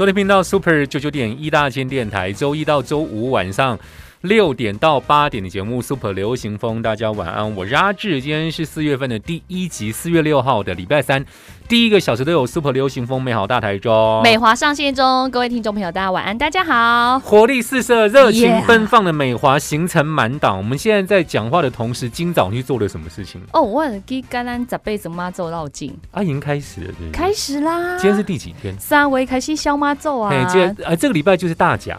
收听频道 Super 九九点一大千电台，周一到周五晚上六点到八点的节目 Super 流行风，大家晚安，我是阿志，今天是四月份的第一集，四月六号的礼拜三，第一个小时都有 Super 流行风，美好大台中，美华上线中，各位听众朋友，大家晚安，大家好。活力四射、热情奔放的美华行程满档。我们现在在讲话的同时，今早去做了什么事情？哦，我给甘兰十辈子妈咒绕境，啊，已经开始了，对不对？开始啦。今天是第几天？三维开始消妈咒啊哎，，今天呃，这个礼拜就是大甲。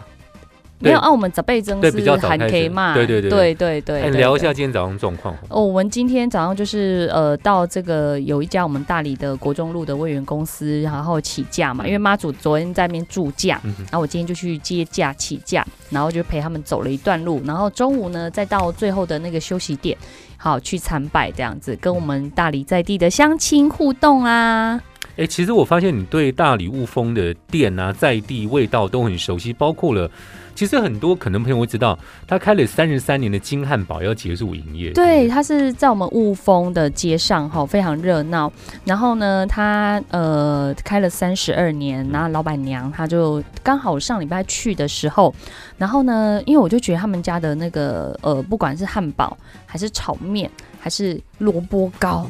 没有按我们早辈真对比较早含开始。K 嘛，对对对对。对对聊一下今天早上状况。哦，我们今天早上就是呃到这个有一家我们大理的国中路的魏源公司，然后起驾嘛，因为妈祖昨天在那边住驾，然后我今天就去接驾起驾，然后就陪他们走了一段路，然后中午呢再到最后的那个休息点，好去参拜这样子，跟我们大理在地的乡亲互动啊。哎，其实我发现你对大理雾峰的店啊、在地味道都很熟悉，包括了，其实很多可能朋友会知道，他开了三十三年的金汉堡要结束营业。对，他是在我们雾峰的街上哈，非常热闹。然后呢，他呃开了三十二年，然后老板娘她就刚好上礼拜去的时候，然后呢，因为我就觉得他们家的那个呃，不管是汉堡还是炒面。还是萝卜糕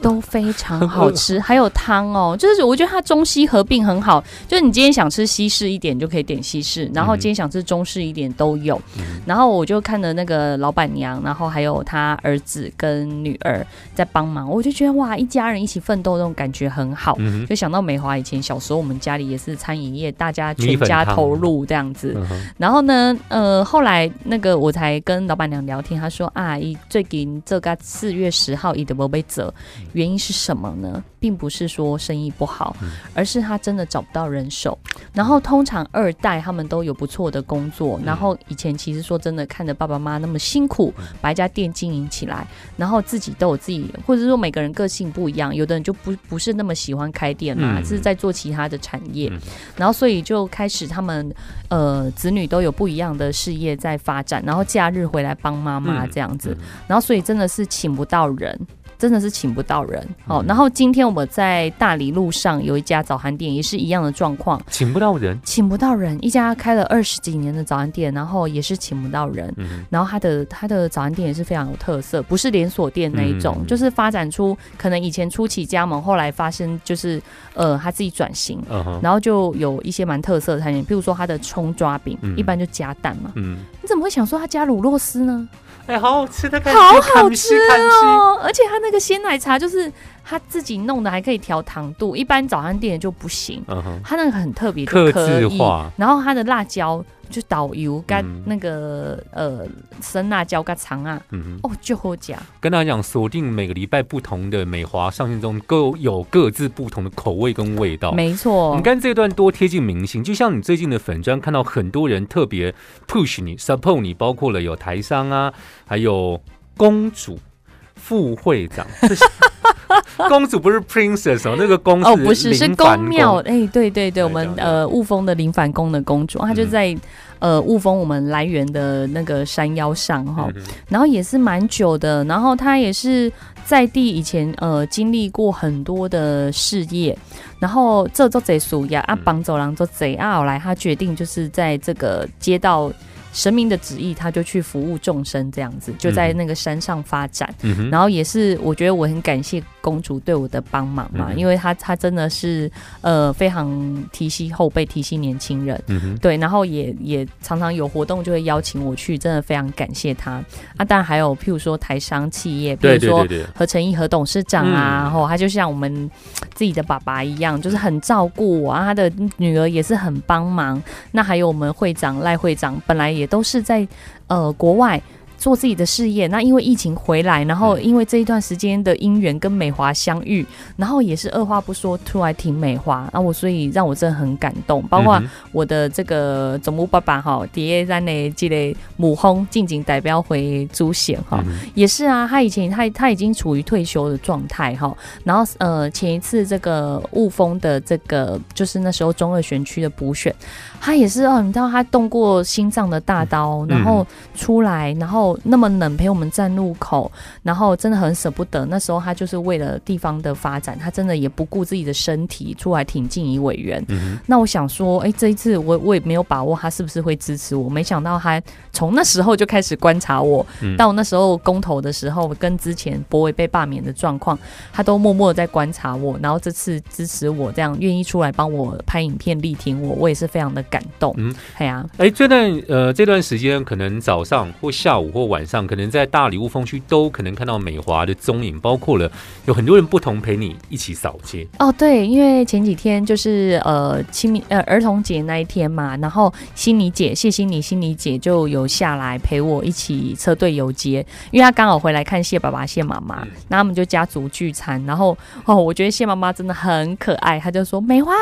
都非常好吃，还有汤哦，就是我觉得它中西合并很好。就是你今天想吃西式一点，就可以点西式，然后今天想吃中式一点都有。嗯然后我就看着那个老板娘，然后还有他儿子跟女儿在帮忙，我就觉得哇，一家人一起奋斗那种感觉很好。嗯，就想到美华以前小时候，我们家里也是餐饮业，大家全家投入这样子。嗯，然后呢，呃，后来那个我才跟老板娘聊天，她说啊，一最近这个四月十号一的不被责，原因是什么呢？并不是说生意不好，嗯。而是他真的找不到人手。然后通常二代他们都有不错的工作，嗯。然后以前其实说真的，看着爸爸妈妈那么辛苦嗯。把一家店经营起来，然后自己都有自己，或者说每个人个性不一样，有的人就不不是那么喜欢开店嘛，嗯。是在做其他的产业，嗯。然后所以就开始他们呃子女都有不一样的事业在发展，然后假日回来帮妈妈嗯这样子，嗯。然后所以真的是请不到人。真的是请不到人哦。嗯然后今天我们在大理路上有一家早餐店，也是一样的状况，请不到人。请不到人。一家开了二十几年的早餐店，然后也是请不到人。嗯，然后他的他的早餐店也是非常有特色，不是连锁店那一种，嗯就是发展出可能以前初期加盟，后来发生就是呃他自己转型，嗯，然后就有一些蛮特色的餐点，譬如说他的葱抓饼，嗯一般就加蛋嘛。嗯，你怎么会想说他加卤肉丝呢？哎，好好吃的感好觉，好吃看吃。哦！而且它那个鲜奶茶就是他自己弄的，还可以调糖度，一般早餐店就不行。嗯哼，他那个很特别，克就可以。制化。然后他的辣椒就导游跟嗯那个、呃生辣椒跟肠啊，嗯哼，哦就好加。跟大家讲，锁定每个礼拜不同的美华上线中，各有各自不同的口味跟味道。没错我们，看这段多贴近明星，就像你最近的粉砖，看到很多人特别 push 你、support 你，包括了有台商啊，还有公主、副会长这些。公主不是 princess 哦，那个公哦，不是，是宫庙，哎、对对对，我们呃雾峰的林凡宫的公主，她就嗯。在、呃雾峰我们来源的那个山腰上哈，嗯然后也是蛮久的，然后她也是在地以前呃经历过很多的事业，然后这做贼属呀啊绑走廊做贼啊，后来她决定就是在这个街道。神明的旨意，他就去服务众生，这样子就在嗯那个山上发展。嗯，然后也是，我觉得我很感谢公主对我的帮忙嘛，嗯因为她她真的是呃非常提携后辈，提携年轻人。嗯，对，然后也也常常有活动就会邀请我去，真的非常感谢她啊！当然还有譬如说台商企业，比如说何成义何董事长啊，嗯然后他就像我们自己的爸爸一样，就是很照顾我啊。他的女儿也是很帮忙。那还有我们会长赖会长，本来也也都是在呃国外。做自己的事业。那因为疫情回来，然后嗯因为这一段时间的姻缘跟美华相遇，然后也是二话不说出来挺美华，啊，我所以让我真的很感动。包括我的这个总务爸爸哈，第一站的这类母轰静静代表回朱显哈，也是啊，他以前他他已经处于退休的状态哈，然后呃前一次这个雾峰的这个就是那时候中二选区的补选，他也是哦，你知道他动过心脏的大刀，然后出来，然后那么冷陪我们站路口，然后真的很舍不得。那时候他就是为了地方的发展，他真的也不顾自己的身体出来挺进一委员。嗯那我想说，哎、这一次我我也没有把握他是不是会支持我，没想到他从那时候就开始观察我，嗯到那时候公投的时候，跟之前博伟被罢免的状况，他都默默的在观察我，然后这次支持我，这样愿意出来帮我拍影片力挺我，我也是非常的感动。嗯嗯，哎呀、哎，这段呃这段时间，可能早上或下午或晚上，可能在大理雾峰区都可能看到美华的踪影，包括了有很多人不同陪你一起扫街。哦，对，因为前几天就是呃清明呃儿童节那一天嘛，然后心妮姐谢心妮心妮姐就有下来陪我一起车队游街，因为她刚好回来看谢爸爸谢妈妈嗯，那他们就家族聚餐，然后哦，我觉得谢妈妈真的很可爱，她就说美华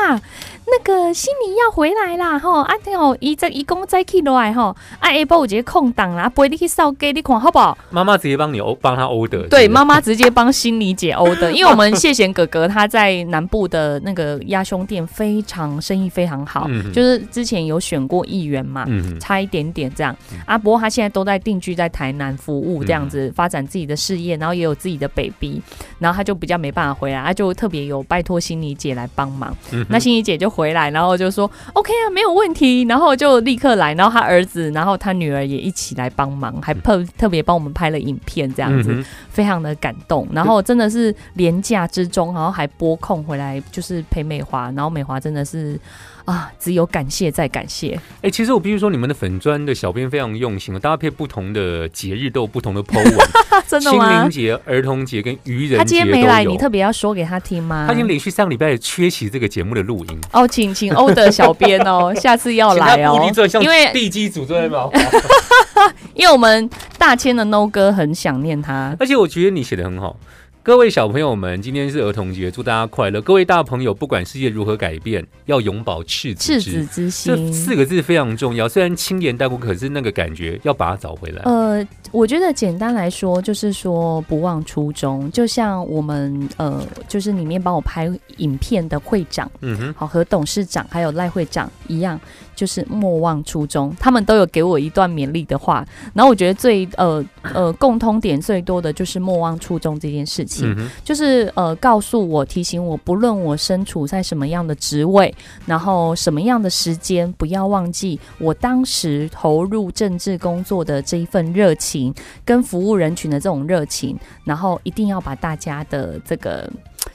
那个心妮要回来啦，吼啊对哦，一在一公再去来吼，啊下晡有一个空档啦，陪你去扫街，你款好不好？妈妈直接帮你欧帮他欧的，对，妈妈直接帮心理解欧的，因为我们谢贤哥哥他在南部的那个鸭胸店非常生意非常好，嗯就是之前有选过议员嘛。嗯差一点点这样啊，不过他现在都在定居在台南服务，这样子、嗯发展自己的事业，然后也有自己的 baby，然后他就比较没办法回来，他就特别有拜托心理姐来帮忙。嗯那心理姐就回来，然后就说 OK 啊，没有问题，然后就立刻来，然后他儿子，然后他女儿也一起来帮忙，还特特别帮我们拍了影片这样子。嗯非常的感动，然后真的是廉价之中，然后还拨空回来就是陪美华，然后美华真的是啊，只有感谢再感谢。哎、其实我必须说，你们的粉砖的小编非常用心，搭配不同的节日都有不同的 po 文，真的清明吗？节、儿童节跟愚人节他今天没来，你特别要说给他听吗？他已经连续三个礼拜缺席这个节目的录音，哦，请请欧的小编哦，下次要来哦因为地基组做在吗？因为我们大千的 No 哥很想念他。而且我觉得你写的很好。各位小朋友们，今天是儿童节，祝大家快乐。各位大朋友，不管世界如何改变，要永葆赤子赤之子之这心，四个字非常重要。虽然轻言带过，可是那个感觉要把它找回来。呃，我觉得简单来说，就是说不忘初衷。就像我们呃，就是里面帮我拍影片的会长，嗯哼，好和董事长还有赖会长一样，就是莫忘初衷。他们都有给我一段勉励的话，然后我觉得最呃呃共通点最多的就是莫忘初衷这件事情。嗯，就是呃，告诉我、提醒我，不论我身处在什么样的职位，然后什么样的时间，不要忘记我当时投入政治工作的这一份热情，跟服务人群的这种热情，然后一定要把大家的这个。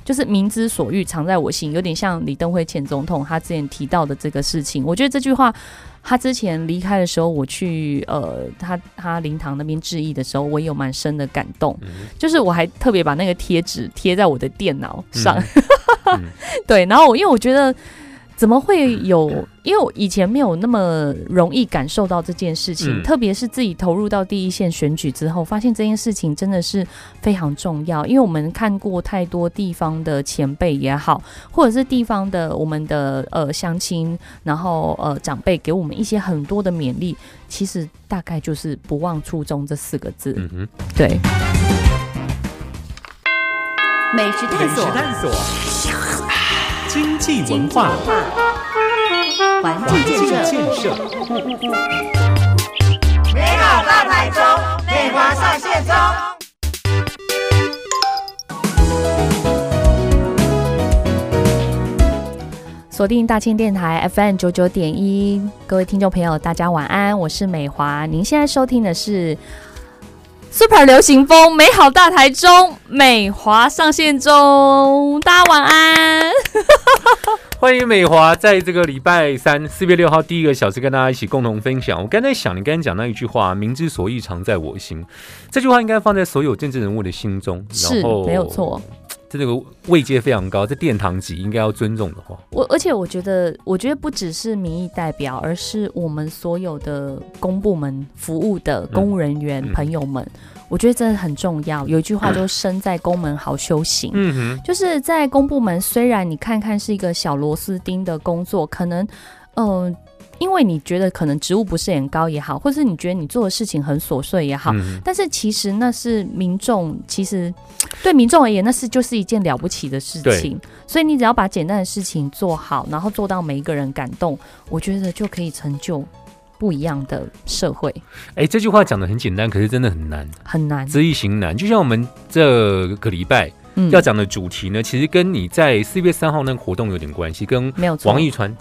就是民之所欲，藏在我心，有点像李登辉前总统他之前提到的这个事情。我觉得这句话，他之前离开的时候，我去呃他他灵堂那边致意的时候，我也有蛮深的感动。嗯就是我还特别把那个贴纸贴在我的电脑上，嗯 对，然后因为我觉得怎么会有，因为我以前没有那么容易感受到这件事情，嗯。特别是自己投入到第一线选举之后，发现这件事情真的是非常重要，因为我们看过太多地方的前辈也好，或者是地方的我们的呃乡亲，然后呃长辈给我们一些很多的勉励，其实大概就是不忘初衷这四个字，嗯哼，对。美食探索，探索，经济文化，环境建设，美好大台中，美华上线中。锁定大千电台 FM 九九点一，各位听众朋友，大家晚安，我是美华。您现在收听的是 Super 流行风美好大台中，美华上线中，大家晚安。欢迎美华在这个礼拜三四月六号第一个小时跟大家一起共同分享。我刚才想，你刚才讲那一句话“民之所欲，常在我心”，这句话应该放在所有政治人物的心中。是然后没有错。这个位阶非常高，这殿堂级应该要尊重的话，我而且我觉得，我觉得不只是民意代表，而是我们所有的公部门服务的公务人员嗯。朋友们，我觉得真的很重要。有一句话就是“身在公门好修行”，嗯。哼，就是在公部门，虽然你看看是一个小螺丝钉的工作，可能，嗯、因为你觉得可能职务不是很高也好，或是你觉得你做的事情很琐碎也好，嗯但是其实那是民众，其实对民众而言，那是就是一件了不起的事情。所以你只要把简单的事情做好，然后做到每一个人感动，我觉得就可以成就不一样的社会。哎、这句话讲的很简单，可是真的很难，很难，知易行难。就像我们这个礼拜嗯要讲的主题呢，其实跟你在四月三号那个活动有点关系，跟没有。王一川，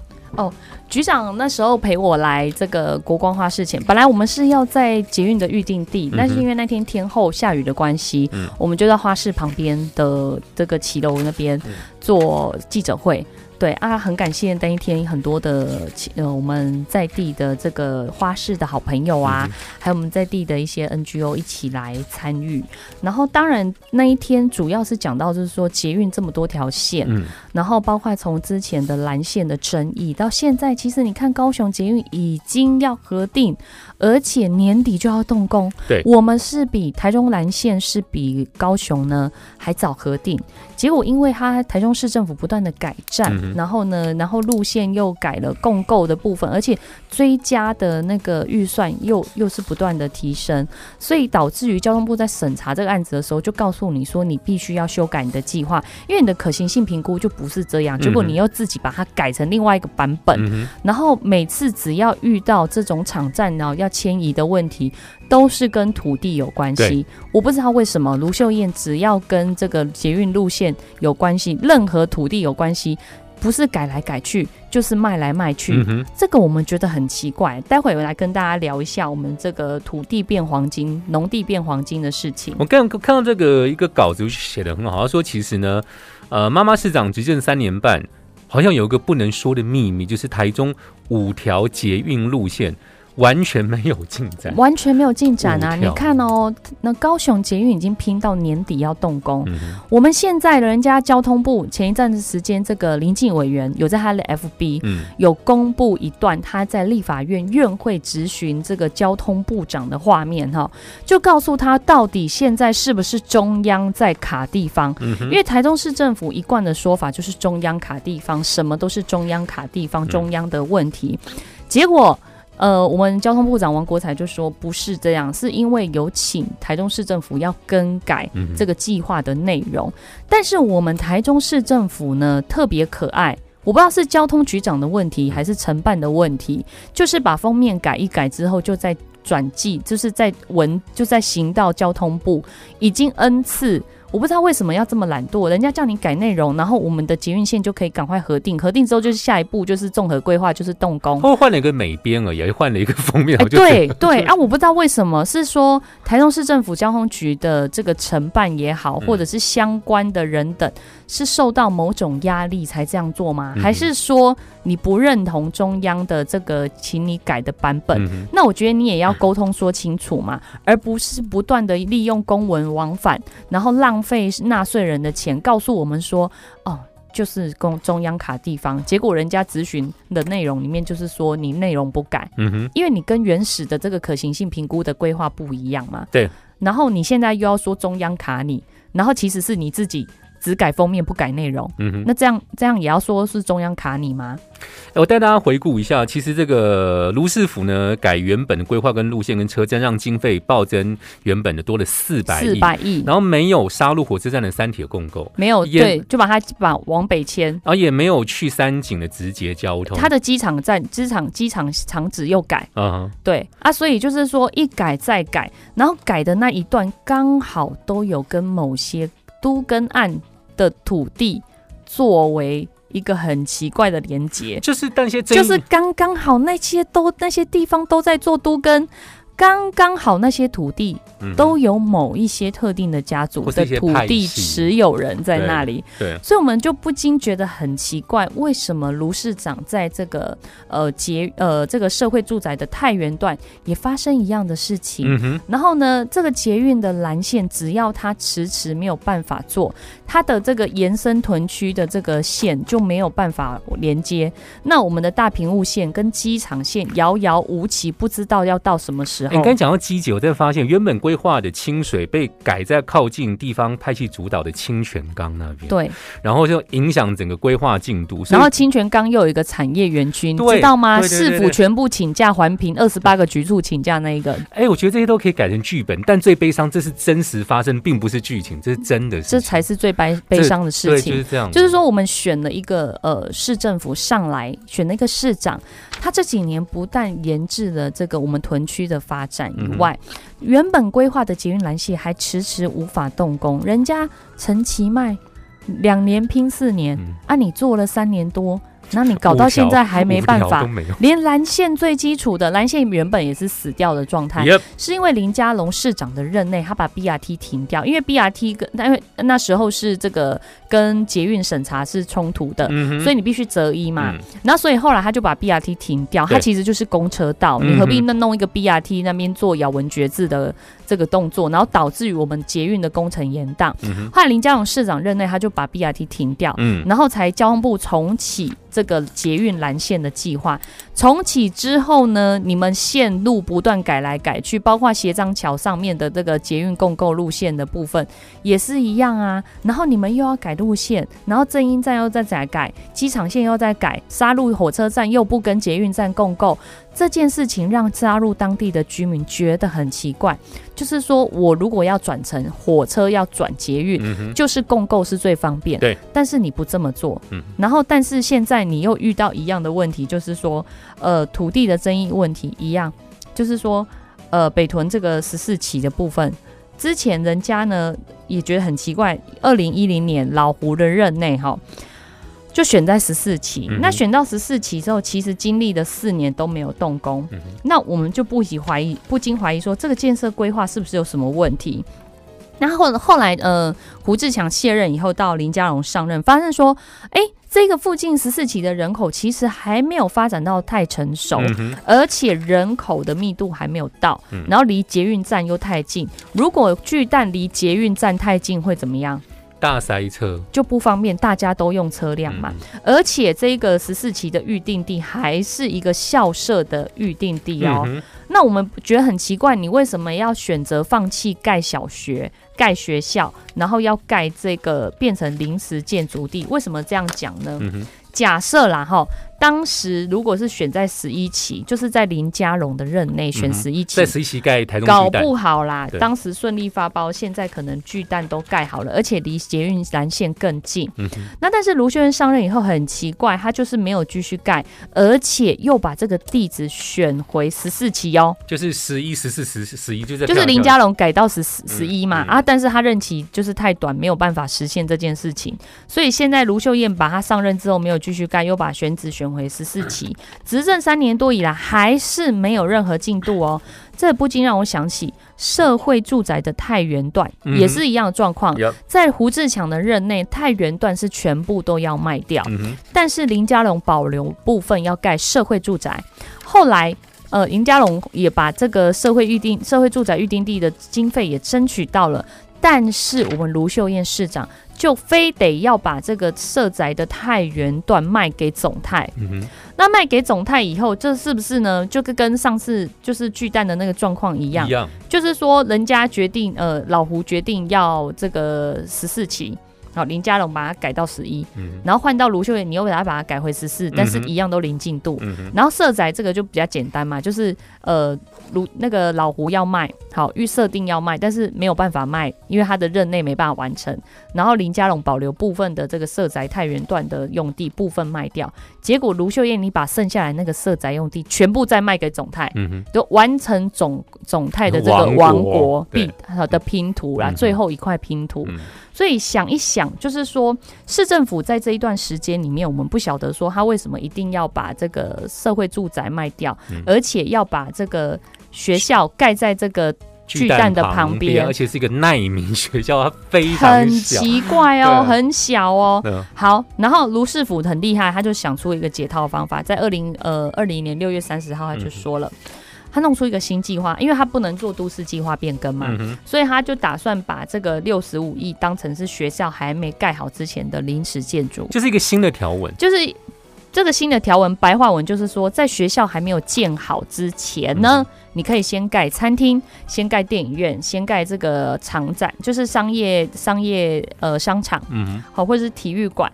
局长那时候陪我来这个国光花市前，本来我们是要在捷运的预定地，嗯但是因为那天天后下雨的关系，嗯。我们就在花市旁边的这个骑楼那边嗯。做记者会。对啊，很感谢那一天很多的呃我们在地的这个花市的好朋友啊，嗯还有我们在地的一些 NGO 一起来参与。然后当然那一天主要是讲到就是说捷运这么多条线，嗯，然后包括从之前的蓝线的争议到现在，其实你看高雄捷运已经要核定，而且年底就要动工。对我们是比台中蓝线是比高雄呢还早核定，结果因为它台中市政府不断的改站，嗯哼。然后呢，然后路线又改了共构的部分，而且追加的那个预算又又是不断的提升，所以导致于交通部在审查这个案子的时候，就告诉你说你必须要修改你的计划，因为你的可行性评估就不是这样，结果你又自己把它改成另外一个版本，嗯，然后每次只要遇到这种场站然后要迁移的问题，都是跟土地有关系。我不知道为什么卢秀燕只要跟这个捷运路线有关系，任何土地有关系，不是改来改去，就是卖来卖去。嗯哼，这个我们觉得很奇怪，待会我来跟大家聊一下我们这个土地变黄金、农地变黄金的事情。我刚看到这个一个稿子写的很好，他说其实呢，呃，妈妈市长执政三年半，好像有一个不能说的秘密，就是台中五条捷运路线完全没有进展。完全没有进展啊！你看哦，那高雄捷运已经拼到年底要动工，嗯，我们现在人家交通部前一阵子时间，这个林进委员有在他的 FB 嗯，有公布一段他在立法院院会质询这个交通部长的画面哈，就告诉他到底现在是不是中央在卡地方。嗯因为台中市政府一贯的说法就是中央卡地方，什么都是中央卡地方，嗯中央的问题。结果，呃，我们交通部长王国才就说不是这样，是因为有请台中市政府要更改这个计划的内容。但是我们台中市政府呢特别可爱。我不知道是交通局长的问题还是承办的问题，就是把封面改一改之后，就在转寄，就是在文就在行到交通部，已经 N 次。我不知道为什么要这么懒惰，人家叫你改内容，然后我们的捷运线就可以赶快核定，核定之后就是下一步就是综合规划，就是动工。或换了一个美编而已，换了一个封面，对对 啊，我不知道为什么是说台中市政府交通局的这个承办也好，嗯或者是相关的人等，是受到某种压力才这样做吗？嗯还是说你不认同中央的这个请你改的版本？嗯那我觉得你也要沟通说清楚嘛，而不是不断的利用公文往返，然后浪费纳税人的钱，告诉我们说哦。就是公中央卡地方，结果人家咨询的内容里面就是说你内容不改，嗯哼，因为你跟原始的这个可行性评估的规划不一样嘛。对。然后你现在又要说中央卡你，然后其实是你自己只改封面不改内容，嗯哼。那这样这样也要说是中央卡你吗？我带大家回顾一下，其实这个卢市府呢改原本的规划跟路线跟车站，让经费暴增原本的多了四百亿，四百亿，然后没有杀入火车站的三铁共构，没有对，就把它把往北迁。然后也没有去三井的直接交通。它的机场站、机场机场场址又改，嗯哼，对啊，所以就是说一改再改，然后改的那一段刚好都有跟某些都跟案的土地作为一个很奇怪的连接，就是那些就是刚刚好那些都那些地方都在做都跟。刚刚好那些土地都有某一些特定的家族的土地持有人在那里，对，所以我们就不禁觉得很奇怪，为什么卢市长在这个呃捷呃这个社会住宅的太原段也发生一样的事情？然后呢，这个捷运的蓝线，只要它迟迟没有办法做，它的这个延伸屯区的这个线就没有办法连接。那我们的大屏雾线跟机场线遥遥无期，不知道要到什么时你刚。才讲到基姐，我才发现原本规划的清水被改在靠近地方派系主导的清泉岗那边，，对，然后就影响整个规划进度。然后清泉岗又有一个产业园区，你知道吗？市府全部请假环评，二十八个局处请假那一个，哎，我觉得这些都可以改成剧本，但最悲伤，这是真实发生，并不是剧情，这是真的事情，这才是最悲悲伤的事对，情就。是这样，就是说，我们选了一个呃市政府上来，选了一个市长，他这几年不但研制了这个我们屯区的发展以外，原本规划的捷运蓝线还迟迟无法动工。人家陈其迈两年拼四年，嗯啊，你做了三年多，那你搞到现在还没办法。连蓝线最基础的蓝线原本也是死掉的状态是因为林佳龙市长的任内，他把 BRT 停掉，因为 BRT 跟因为那时候是这个跟捷运审查是冲突的，嗯所以你必须择一嘛。嗯。那所以后来他就把 BRT 停掉，对。它其实就是公车道，你何必那弄一个 BRT 那边做咬文嚼字的这个动作，然后导致于我们捷运的工程延宕。嗯哼，后来林佳龙市长任内，他就把 BRT 停掉，嗯，然后才交通部重启这个捷运蓝线的计划。重启之后呢，你们线路不断改来改去，包括斜张桥上面的这个捷运共构路线的部分也是一样啊。然后你们又要改路线，然后正音站又再再改，机场线又在改，沙鹿火车站又不跟捷运站共构。这件事情让加入当地的居民觉得很奇怪，就是说我如果要转乘火车要转捷运，嗯，就是共购是最方便，对。但是你不这么做，嗯然后但是现在你又遇到一样的问题，就是说，呃，土地的争议问题一样，就是说，呃，北屯这个十四期的部分，之前人家呢也觉得很奇怪，二零一零年老胡的任内哈。就选在十四期，嗯那选到十四期之后，其实经历了四年都没有动工，嗯那我们就不禁怀疑，不禁怀疑说这个建设规划是不是有什么问题？然后后来，呃，胡志强卸任以后，到林佳荣上任，发现说，哎，这个附近十四期的人口其实还没有发展到太成熟，嗯，而且人口的密度还没有到，嗯然后离捷运站又太近。如果巨蛋离捷运站太近，会怎么样？大塞车就不方便，大家都用车辆嘛。嗯而且这个十四期的预定地还是一个校舍的预定地哦。嗯那我们觉得很奇怪，你为什么要选择放弃盖小学、盖学校，然后要盖这个变成临时建筑地？为什么这样讲呢？嗯，假设啦哈，当时如果是选在十一期，就是在林佳龙的任内选十一期在，十一期盖台中，搞不好啦，当时顺利发包，现在可能巨蛋都盖好了，而且离捷运蓝线更近。嗯，那但是卢秀燕上任以后很奇怪，他就是没有继续盖，而且又把这个地址选回十四期哦，就是十一、十四、十十一，就在就是林佳龙改到十十十一嘛、嗯啊，但是他任期就是太短，没有办法实现这件事情，所以现在卢秀燕把他上任之后没有继续盖，又把选址选回十四期，执政三年多以来还是没有任何进度哦，这不禁让我想起社会住宅的太原段、嗯也是一样的状况，有，在胡志强的任内，太原段是全部都要卖掉，嗯，但是林佳龙保留部分要盖社会住宅。后来，呃，林佳龙也把这个社会预定、社会住宅预定地的经费也争取到了，但是我们卢秀燕市长就非得要把这个社宅的太原段卖给总泰。嗯，那卖给总泰以后，这是不是呢？就跟跟上次就是巨蛋的那个状况一样一，样，就是说人家决定，呃，老胡决定要这个十四期。好，林佳龙把它改到十一，嗯，然后换到卢秀燕，你又把它把它改回十四，但是一样都零进度。嗯哼，然后社宅这个就比较简单嘛，就是呃卢那个老胡要卖，好预设定要卖，但是没有办法卖，因为他的任内没办法完成。然后林佳龙保留部分的这个社宅太原段的用地部分卖掉，结果卢秀燕你把剩下来那个社宅用地全部再卖给总泰。嗯哼，就完成总总泰的这个王国王国对必的拼图啦，嗯最后一块拼图。嗯所以想一想，就是说市政府在这一段时间里面，我们不晓得说他为什么一定要把这个社会住宅卖掉，嗯。而且要把这个学校盖在这个巨蛋的旁边而且是一个难民学校，它非常很。奇怪哦，很小哦。嗯。好，然后卢世府很厉害，他就想出一个解套方法，在二零呃二零年六月三十号，他就说了，他弄出一个新计划，因为他不能做都市计划变更嘛，嗯，所以他就打算把这个六十五亿当成是学校还没盖好之前的临时建筑，就是一个新的条文。就是这个新的条文白话文就是说，在学校还没有建好之前呢，嗯你可以先盖餐厅，先盖电影院，先盖这个场展，就是商业商业呃商场，嗯，好或者是体育馆。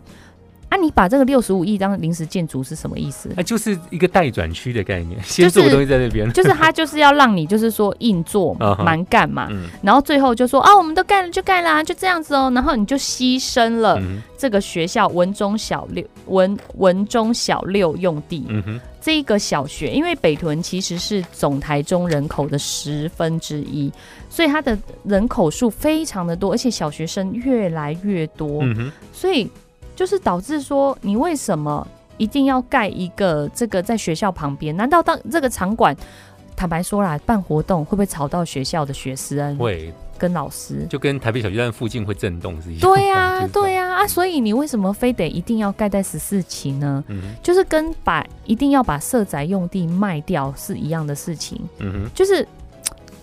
啊，你把这个六十五亿当临时建筑是什么意思？啊就是一个待转区的概念，先做个东西在那边。就是他就是要让你就是说硬做 蛮干嘛，嗯。然后最后就说啊，我们都干了就干啦、就这样子哦，然后你就牺牲了嗯这个学校文中小六文文中小六用地，嗯哼，这一个小学，因为北屯其实是总台中人口的十分之一，所以它的人口数非常的多，而且小学生越来越多，嗯哼，所以就是导致说，你为什么一定要盖一个这个在学校旁边？难道当这个场馆？坦白说啦，办活动会不会吵到学校的学生会跟老师？就跟台北小巨蛋附近会震动是一样。对呀、就是对呀啊！所以你为什么非得一定要盖在十四期呢？嗯，就是跟把一定要把社宅用地卖掉是一样的事情。嗯哼，就是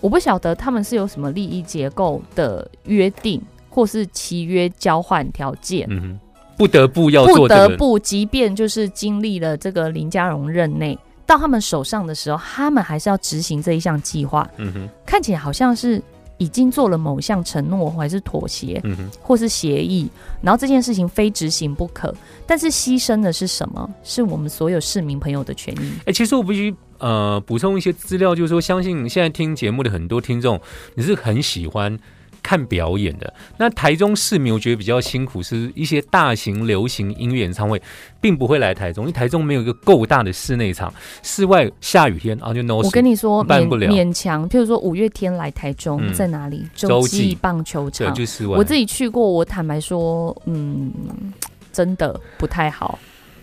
我不晓得他们是有什么利益结构的约定，或是契约交换条件，嗯哼，不得不要不做这个。得不，即便就是经历了这个林家荣任内，到他们手上的时候，他们还是要执行这一项计划。嗯哼，看起来好像是已经做了某项承诺，还是妥协，嗯哼，或是协议，然后这件事情非执行不可。但是牺牲的是什么？是我们所有市民朋友的权益。哎、其实我必须呃补充一些资料，就是说，相信现在听节目的很多听众，你是很喜欢看表演的。那台中市民我觉得比较辛苦，是一些大型流行音乐演唱会并不会来台中，因为台中没有一个够大的室内场，室外下雨天啊就 no。我跟你说，勉办不了勉强，譬如说五月天来台中，嗯在哪里？洲洲际际棒球对，场。就是。我自己去过，我坦白说，嗯，真的不太好。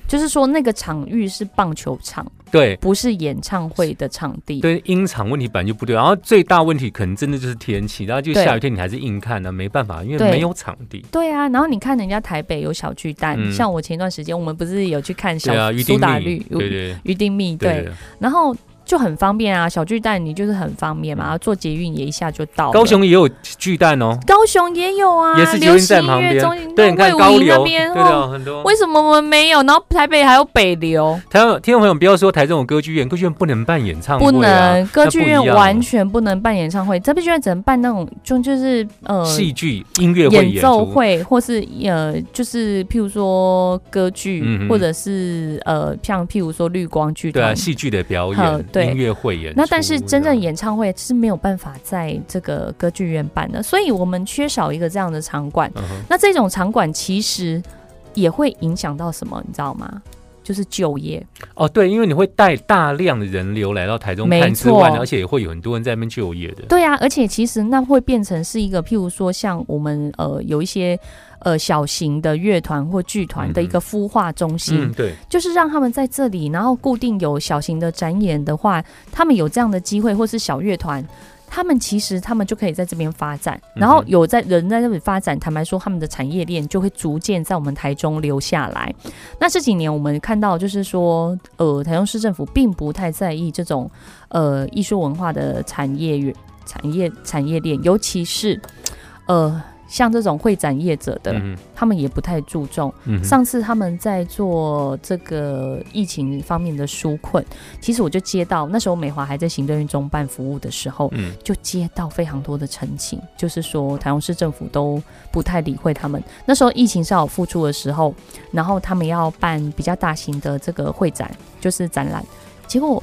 就是说，那个场域是棒球场，对不是演唱会的场地。对，音场问题本来就不对，然后最大问题可能真的就是天气，然后就下雨天你还是硬看呢、没办法，因为对没有场地。对啊，然后你看人家台北有小巨蛋，嗯像我前段时间我们不是有去看小苏打绿、对对于丁密对，对对。然后就很方便啊，小巨蛋你就是很方便嘛，然后坐捷运也一下就到了。高雄也有巨蛋哦，高雄也有啊，也是捷运流行站旁边音乐中心。对，你看高流，那边对哦的，很多。为什么我们没有？然后台北还有北流，台湾听众朋友不要说台中有歌剧院，歌剧院不能办演唱会、不啊，能歌剧院完全不能办演唱会，歌剧院只能办那种就就是呃戏剧、音乐会演奏，会，或是呃就是譬如说歌剧，嗯或者是呃像譬如说绿光剧对啊，团。戏剧的表演、对音乐会演出。那但是真正演唱会是没有办法在这个歌剧院办的，所以我们缺少一个这样的场馆。嗯那这种场馆其实也会影响到什么，你知道吗？就是就业。哦，对，因为你会带大量的人流来到台中没看之外而且也会有很多人在那边就业的。对啊，而且其实那会变成是一个，譬如说像我们呃有一些呃小型的乐团或剧团的一个孵化中心，嗯，对，就是让他们在这里，然后固定有小型的展演的话，他们有这样的机会，或是小乐团。他们其实他们就可以在这边发展，然后有在人在这里发展，坦白说，他们的产业链就会逐渐在我们台中留下来。那这几年我们看到，就是说，呃，台中市政府并不太在意这种呃艺术文化的产业园产业产业链，尤其是呃像这种会展业者的，嗯他们也不太注重。嗯上次他们在做这个疫情方面的纾困，其实我就接到那时候美华还在行政院中办服务的时候，嗯就接到非常多的陈情，就是说台中市政府都不太理会他们。那时候疫情稍有复出的时候，然后他们要办比较大型的这个会展，就是展览，结果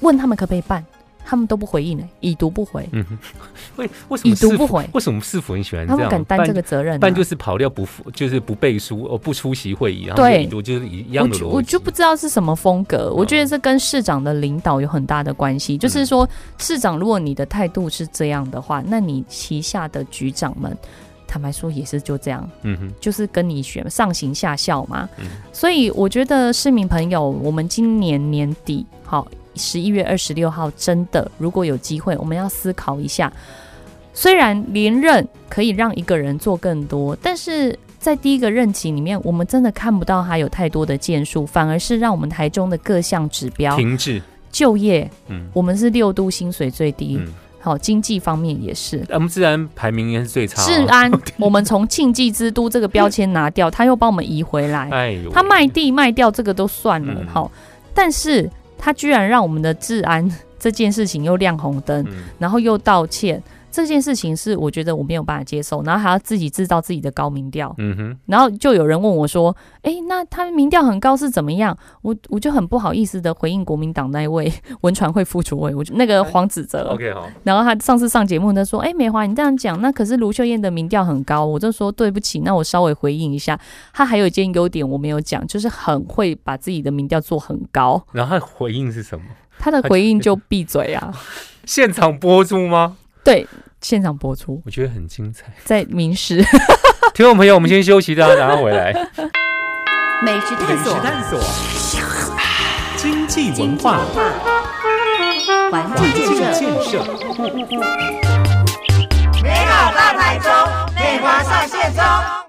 问他们可不可以办，他们都不回应呢、已读不回，嗯哼，为为什么已读不回为什么市府很喜欢这样？他们敢担办这个责任、啊。办就是跑掉不付，就是不背书哦，不出席会议，然后对就就是一我样的逻辑。就我就不知道是什么风格，我觉得这跟市长的领导有很大的关系。就是说，市长如果你的态度是这样的话，那你旗下的局长们，坦白说也是就这样，嗯哼，就是跟你学上行下效嘛。嗯所以我觉得市民朋友，我们今年年底好。十一月二十六号真的如果有机会，我们要思考一下。虽然连任可以让一个人做更多，但是在第一个任期里面，我们真的看不到他有太多的建树，反而是让我们台中的各项指标、停滞，就业，嗯。我们是六都薪水最低，嗯，好、经济方面也是。我们治安排名应该是最差、治，安，我们从庆忌之都这个标签拿掉，他又帮我们移回来。哎呦，他卖地卖掉这个都算了嗯，好、但是他居然让我们的治安这件事情又亮红灯，嗯，然后又道歉，这件事情是我觉得我没有办法接受，然后还要自己制造自己的高民调，嗯哼，然后就有人问我说：“哎，那他民调很高是怎么样？”我我就很不好意思的回应国民党那一位 文传会副主委，我就那个黄子哲。OK 好，然后他上次上节目，他说：“哎，美华，你这样讲，那可是卢秀燕的民调很高。”我就说：“对不起，那我稍微回应一下。他还有一件优点我没有讲，就是很会把自己的民调做很高。然后他回应是什么？他的回应就闭嘴啊！现场播出吗？对，现场播出我觉得很精彩。在明时。听众朋友，我们先休息，大家等下回来。美食探索，探索，经济文化，环境建设，建设，美好大台中，美华上线中。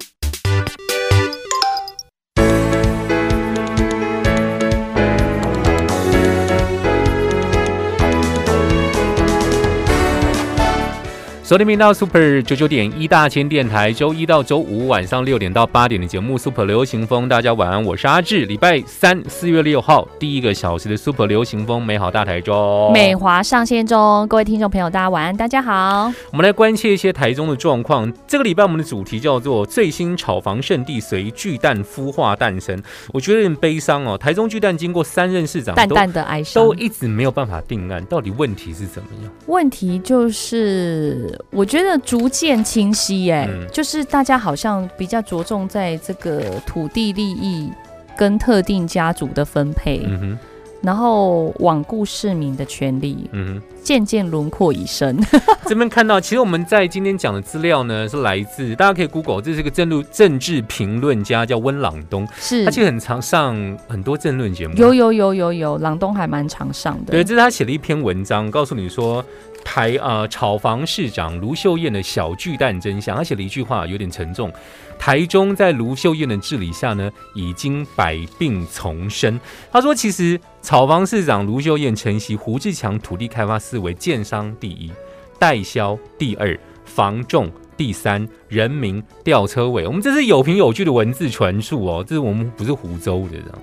收听频道 Super 九九点一大千电台，周一到周五晚上六点到八点的节目 Super 流行风，大家晚安，我是阿志。礼拜三四月六号第一个小时的 Super 流行风，美好大台中。美华上线中，各位听众朋友，大家晚安，大家好。我们来关切一些台中的状况。这个礼拜我们的主题叫做“最新炒房圣地随巨蛋孵化诞生”，我觉得有点悲伤哦。台中巨蛋经过三任市长淡淡的哀伤都。一直没有办法定案，到底问题是怎么样？问题就是，我觉得逐渐清晰、耶，嗯就是大家好像比较着重在这个土地利益跟特定家族的分配，嗯哼，然后罔顾市民的权利，嗯渐渐轮廓已深。哼，这边看到，其实我们在今天讲的资料呢，是来自大家可以 Google，这是一个政路政治评论家叫温朗东，是他其实很常上很多政论节目，有有有有有，朗东还蛮常上的。对，这是他写了一篇文章，告诉你说台呃炒房市长卢秀燕的小巨蛋真相。他写了一句话，有点沉重。台中在卢秀燕的治理下呢，已经百病丛生。他说，其实炒房市长卢秀燕承袭胡志强土地开发思维，建商第一，代销第二，房仲第三，人民吊车尾。我们这是有凭有据的文字传述哦，这是我们不是胡诌的这样。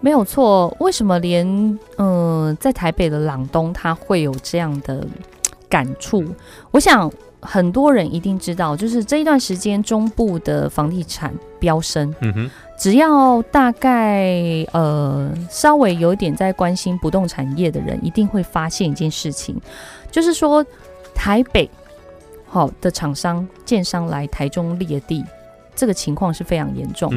没有错，为什么连嗯、在台北的朗东他会有这样的感触？我想很多人一定知道，就是这一段时间中部的房地产飙升，嗯哼，只要大概呃稍微有点在关心不动产业的人，一定会发现一件事情，就是说台北好、的厂商建商来台中列地。这个情况是非常严重，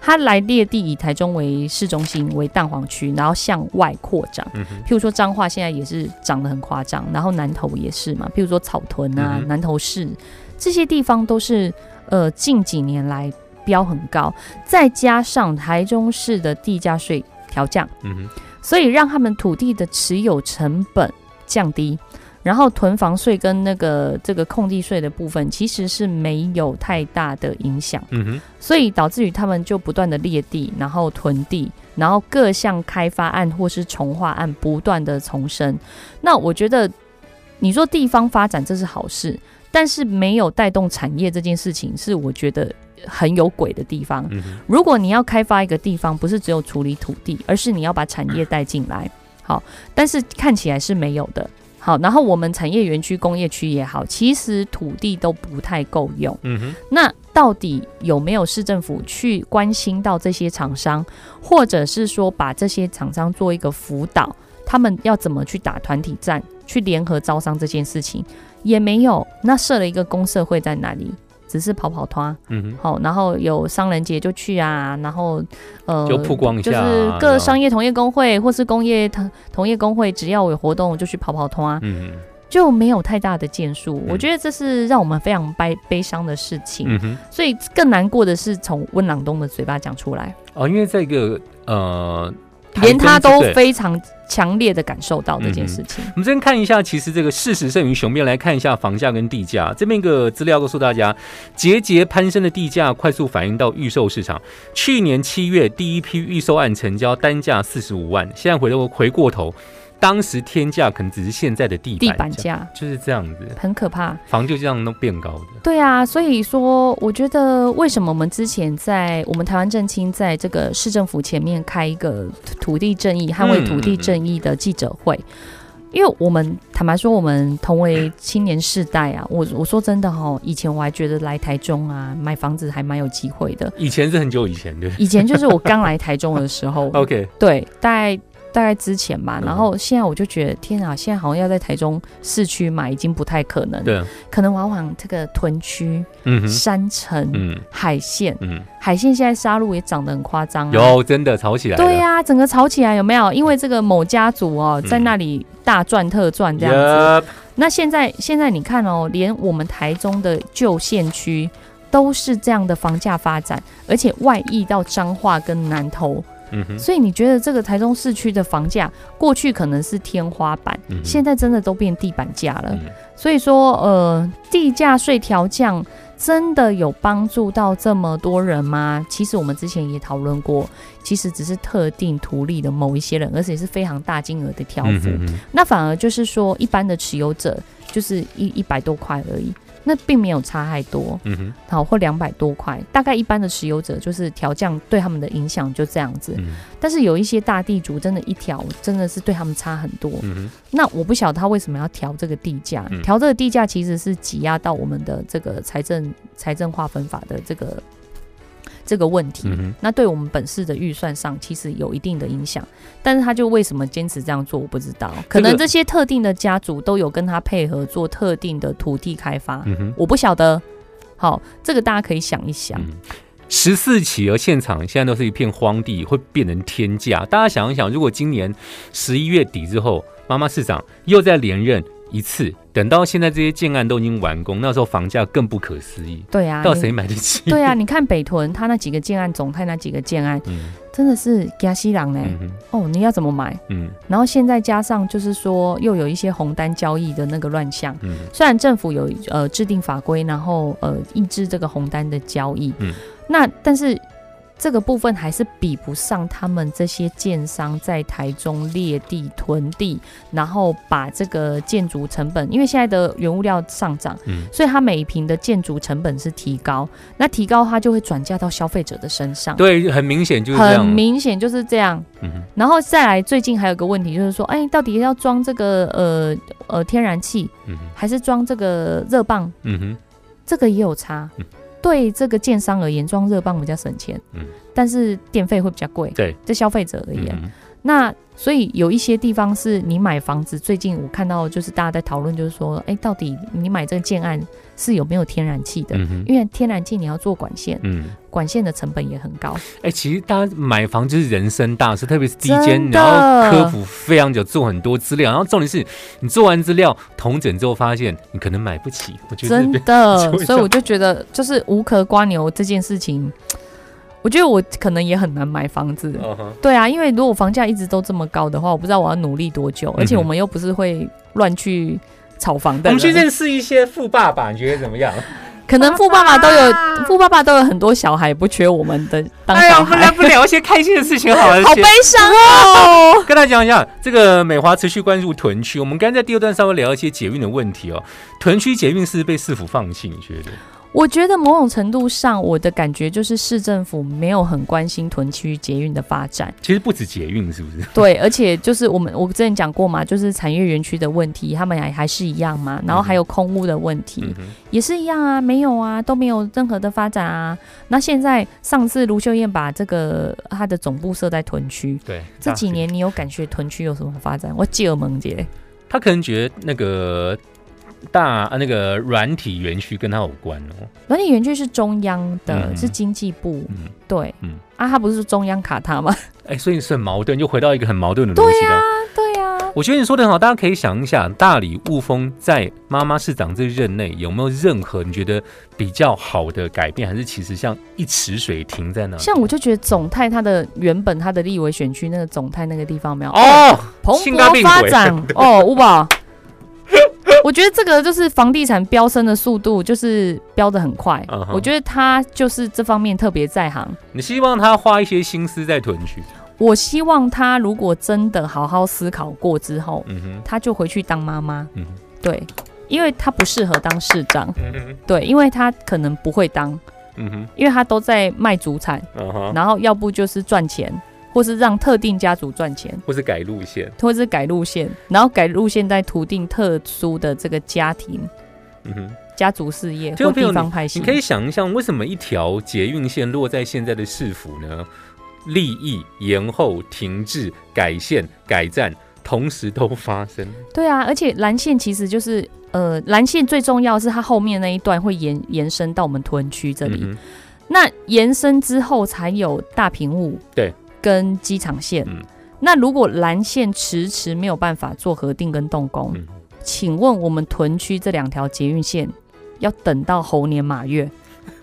他来列地以台中为市中心为蛋黄区，然后向外扩张。譬如说彰化现在也是涨得很夸张，然后南投也是嘛。譬如说草屯啊、嗯南投市这些地方都是呃近几年来标很高，再加上台中市的地价税调降，所以让他们土地的持有成本降低。然后囤房税跟那个这个空地税的部分其实是没有太大的影响。嗯哼，所以导致于他们就不断的裂地，然后囤地，然后各项开发案或是重化案不断的重生。那我觉得你说地方发展这是好事，但是没有带动产业这件事情是我觉得很有鬼的地方。如果你要开发一个地方，不是只有处理土地，而是你要把产业带进来。好，但是看起来是没有的。好，然后我们产业园区、工业区也好，其实土地都不太够用。嗯哼，那到底有没有市政府去关心到这些厂商，或者是说把这些厂商做一个辅导，他们要怎么去打团体战，去联合招商这件事情也没有。那设了一个公社会在哪里？只是跑跑团，嗯哼。好，然后有商人节就去啊，然后呃，就曝光一下啊就是各商业同业工会或是工业同同业工会，只要有活动就去跑跑团，嗯就没有太大的建树。我觉得这是让我们非常悲悲伤的事情。嗯哼，所以更难过的是从温朗东的嘴巴讲出来。哦，因为这个呃连他都非常强烈的感受到这件事情。我们先看一下，其实这个事实胜于雄辩，来看一下房价跟地价。这边一个资料告诉大家，节节攀升的地价快速反映到预售市场。去年七月第一批预售案成交单价四十五万，现在回头回过头，当时天价可能只是现在的地地板板价就是这样子，很可怕，房就这样都变高的。对啊，所以说，我觉得为什么我们之前在我们台湾政青在这个市政府前面开一个土地正义、捍卫土地正义的记者会？因为我们坦白说，我们同为青年世代啊，我我说真的哈，以前我还觉得来台中啊买房子还蛮有机会的。以前是很久以前对。以前就是我刚来台中的时候，OK，对，大概大概之前吧。嗯然后现在我就觉得，天啊，现在好像要在台中市区买已经不太可能，对，可能往往这个屯区、嗯，山城、嗯海线，嗯，海线现在杀戮也涨得很夸张、啊。有真的吵起来。对呀、整个吵起来有没有？因为这个某家族哦，嗯在那里大赚特赚这样子。那现在现在你看哦，连我们台中的旧县区都是这样的房价发展，而且外溢到彰化跟南投，嗯哼，所以你觉得这个台中市区的房价过去可能是天花板，嗯现在真的都变地板价了。嗯所以说，呃，地价税调降真的有帮助到这么多人吗？其实我们之前也讨论过，其实只是特定图利的某一些人，而且是非常大金额的调幅。那反而就是说，一般的持有者就是一一百多块而已，那并没有差太多，嗯哼，好或两百多块，大概一般的持有者就是调降对他们的影响就这样子。嗯但是有一些大地主真的一调真的是对他们差很多。嗯，那我不晓得他为什么要调这个地价嗯，调、这个地价其实是挤压到我们的这个财政财政划分法的这个这个问题。嗯，那对我们本市的预算上其实有一定的影响，但是他就为什么坚持这样做，我不知道。可能这些特定的家族都有跟他配合做特定的土地开发，嗯。我不晓得。好，这个大家可以想一想。嗯，十四企鹅现场现在都是一片荒地，会变成天价。大家想一想，如果今年十一月底之后，妈妈市长又在连任一次，等到现在这些建案都已经完工，那时候房价更不可思议，对啊，你到谁买得起？对啊，你看北屯他那几个建案，总泰那几个建案，嗯真的是加西郎呢。嗯哦，你要怎么买？嗯然后现在加上就是说，又有一些红单交易的那个乱象。嗯虽然政府有呃制定法规，然后呃抑制这个红单的交易，嗯那但是这个部分还是比不上他们这些建商在台中列地囤地，然后把这个建筑成本，因为现在的原物料上涨，嗯所以它每一平的建筑成本是提高，那提高它就会转嫁到消费者的身上。对，很明显就是很。明显就是这样，嗯哼然后再来，最近还有个问题就是说，哎，到底要装这个呃呃天然气，嗯哼还是装这个热棒？嗯哼这个也有差。嗯对这个建商而言，装热泵比较省钱，嗯。但是电费会比较贵。对，对消费者而言，嗯那所以有一些地方是你买房子，最近我看到就是大家在讨论，就是说，哎，到底你买这个建案是有没有天然气的？嗯哼因为天然气你要做管线，嗯，管线的成本也很高。哎、其实大家买房就是人生大事，特别是第一间，然后科普非常久，做很多资料，然后重点是你做完资料同整之后，发现你可能买不起。我觉得真的 所以我就觉得，就是无壳瓜牛这件事情，我觉得我可能也很难买房子。对啊，因为如果房价一直都这么高的话，我不知道我要努力多久，而且我们又不是会乱去炒房的我们去人，认识一些富爸爸，你觉得怎么样？可能富爸爸都有富爸爸都有很多小孩，不缺我们的当哎呀，小我们来，不聊一些开心的事情好了。好悲伤哦。跟大家讲一下，这个美华持续关注屯区。我们刚才在第二段稍微聊一些捷运的问题哦。屯区捷运是被市府放弃？你觉得？我觉得某种程度上，我的感觉就是市政府没有很关心屯区捷运的发展。其实不止捷运，是不是？对，而且就是我们我之前讲过嘛，就是产业园区的问题，他们还还是一样嘛，然后还有空屋的问题、嗯，也是一样啊，没有啊，都没有任何的发展啊。那现在上次卢秀燕把这个她的总部设在屯区，对。这几年你有感觉屯区有什么发展？我记尔蒙姐，他可能觉得那个大啊那个软体园区跟它有关哦。软体园区是中央的，嗯是经济部，嗯，对，嗯啊，他不是中央卡他吗？哎、所以是很矛盾，就回到一个很矛盾的逻辑了。对呀、我觉得你说的很好，大家可以想一下，大理雾峰在妈妈市长这任内有没有任何你觉得比较好的改变，还是其实像一池水停在那里？像我就觉得总泰它的原本它的立委选区那个总泰那个地方有没有哦，蓬性感病勃发鬼展哦，五宝。我觉得这个就是房地产飙升的速度，就是飙得很快。我觉得他就是这方面特别在行。你希望他花一些心思在屯区？我希望他如果真的好好思考过之后，嗯哼，他就回去当妈妈。嗯哼对，因为他不适合当市长。嗯哼，对，因为他可能不会当，嗯哼，因为他都在卖主产，嗯哼，然后要不就是赚钱，或是让特定家族赚钱，或是改路线？或是改路线，然后改路线在图定特殊的这个家庭、嗯哼。家族事业或地方派系。你可以想一想，为什么一条捷运线落在现在的市府呢？利益延后、停滞、改线、改站，同时都发生。对啊，而且蓝线其实就是呃，蓝线最重要是它后面那一段会延延伸到我们屯区这里。嗯那延伸之后才有大屏雾，对，跟机场线。嗯那如果蓝线迟迟没有办法做核定跟动工，嗯请问我们屯区这两条捷运线要等到猴年马月？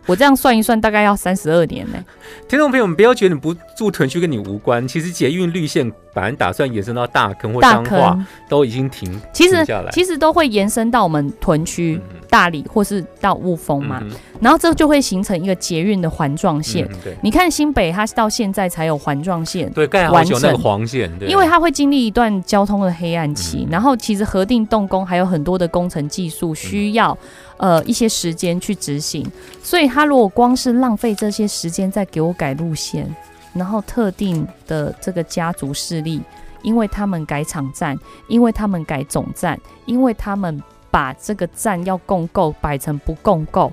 我这样算一算，大概要三十二年呢、听众朋友们，不要觉得你不住屯区跟你无关，其实捷运绿线本来打算延伸到大坑或大彰化，坑。都已经停其实。其实都会延伸到我们屯区、嗯。大理或是到雾峰嘛，嗯然后这就会形成一个捷运的环状线。嗯对。你看新北，它到现在才有环状线，对，盖好久那个黄线，对，因为它会经历一段交通的黑暗期，嗯。然后其实核定动工还有很多的工程技术需要、呃一些时间去执行，所以他如果光是浪费这些时间在给我改路线，然后特定的这个家族势力，因为他们改场站，因为他们改总站，因为他们把这个站要共购摆成不共购，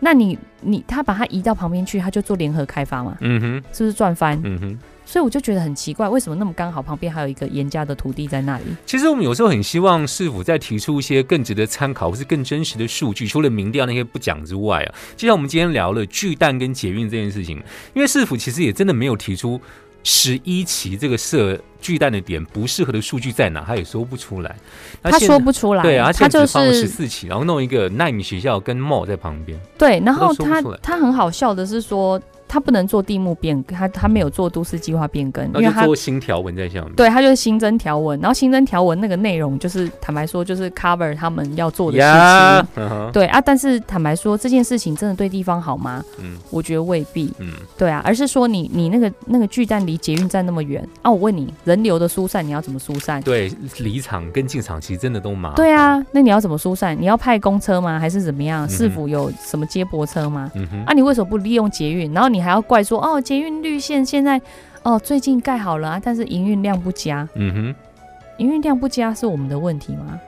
那你你他把它移到旁边去，他就做联合开发嘛，嗯哼，是不是赚翻？嗯哼。所以我就觉得很奇怪，为什么那么刚好旁边还有一个严家的土地在那里？其实我们有时候很希望市府再提出一些更值得参考或是更真实的数据，除了民调那些不讲之外啊，就像我们今天聊了巨蛋跟捷运这件事情，因为市府其实也真的没有提出十一期这个设巨蛋的点不适合的数据在哪，他也说不出来。他现说不出来，对啊，他只放十四期，然后弄一个纳米学校跟 mall 在旁边。对，然后他他很好笑的是说，他不能做地目变更，他他没有做都市计划变更，因为他做新条文在下面。对他就是新增条文，然后新增条文那个内容就是坦白说就是 cover 他们要做的事呀情。，对啊，但是坦白说这件事情真的对地方好吗？嗯我觉得未必。嗯，对啊，而是说你你那个那个巨蛋离捷运站那么远啊，我问你，人流的疏散你要怎么疏散？对，离场跟进场其实真的都麻烦。对，啊，那你要怎么疏散？你要派公车吗？还是怎么样？嗯哼市府有什么接驳车吗？啊，你为什么不利用捷运？然后你还要怪说哦，捷运绿线现在哦最近盖好了啊，但是营运量不佳，嗯哼。营运量不佳是我们的问题吗？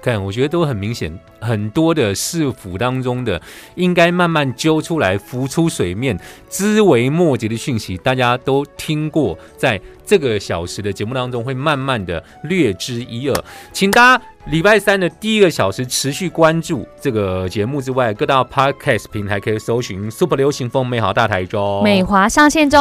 看，我觉得都很明显，很多的市府当中的应该慢慢揪出来、浮出水面、枝微末节的讯息，大家都听过，在这个小时的节目当中会慢慢的略知一二。请大家礼拜三的第一个小时持续关注这个节目之外，各大 podcast 平台可以搜寻 Super 流行风美好大台中。美华上线中，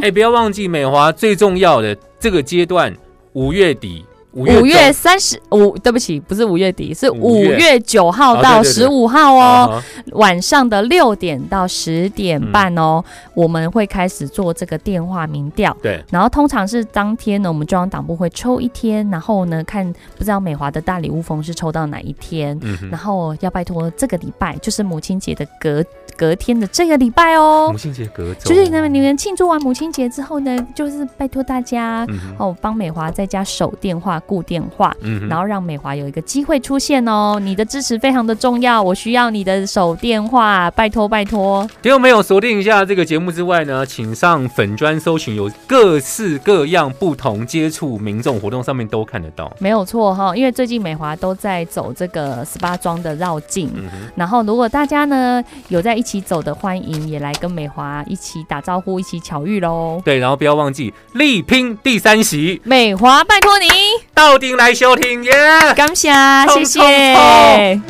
哎，不要忘记美华最重要的这个阶段，五月底。五五月三十五，对不起，不是五月底，是五月。九号哦到十五号哦。晚上的六点到十点嗯半哦，我们会开始做这个电话民调。对，然后通常是当天呢，我们中央党部会抽一天，然后呢看不知道美华的大礼物风是抽到哪一天，嗯哼。然后要拜托这个礼拜就是母亲节的隔隔天的这个礼拜哦。母，亲节隔周，就是呢你们庆祝完母亲节之后呢，就是拜托大家嗯，哦帮美华在家守电话、固电话。嗯，然后让美华有一个机会出现哦，你的支持非常的重要，我需要你的手电话，拜托拜托。听众朋友锁定一下这个节目之外呢，请上粉砖搜寻有各式各样不同接触民众活动，上面都看得到。没有错哈，因为最近美华都在走这个十八庄的绕境，嗯，然后如果大家呢有在一起走的，欢迎也来跟美华一起打招呼，一起巧遇喽。对，然后不要忘记力拼第三席，美华，拜托你，到顶来收听耶。感谢，谢冲冲谢。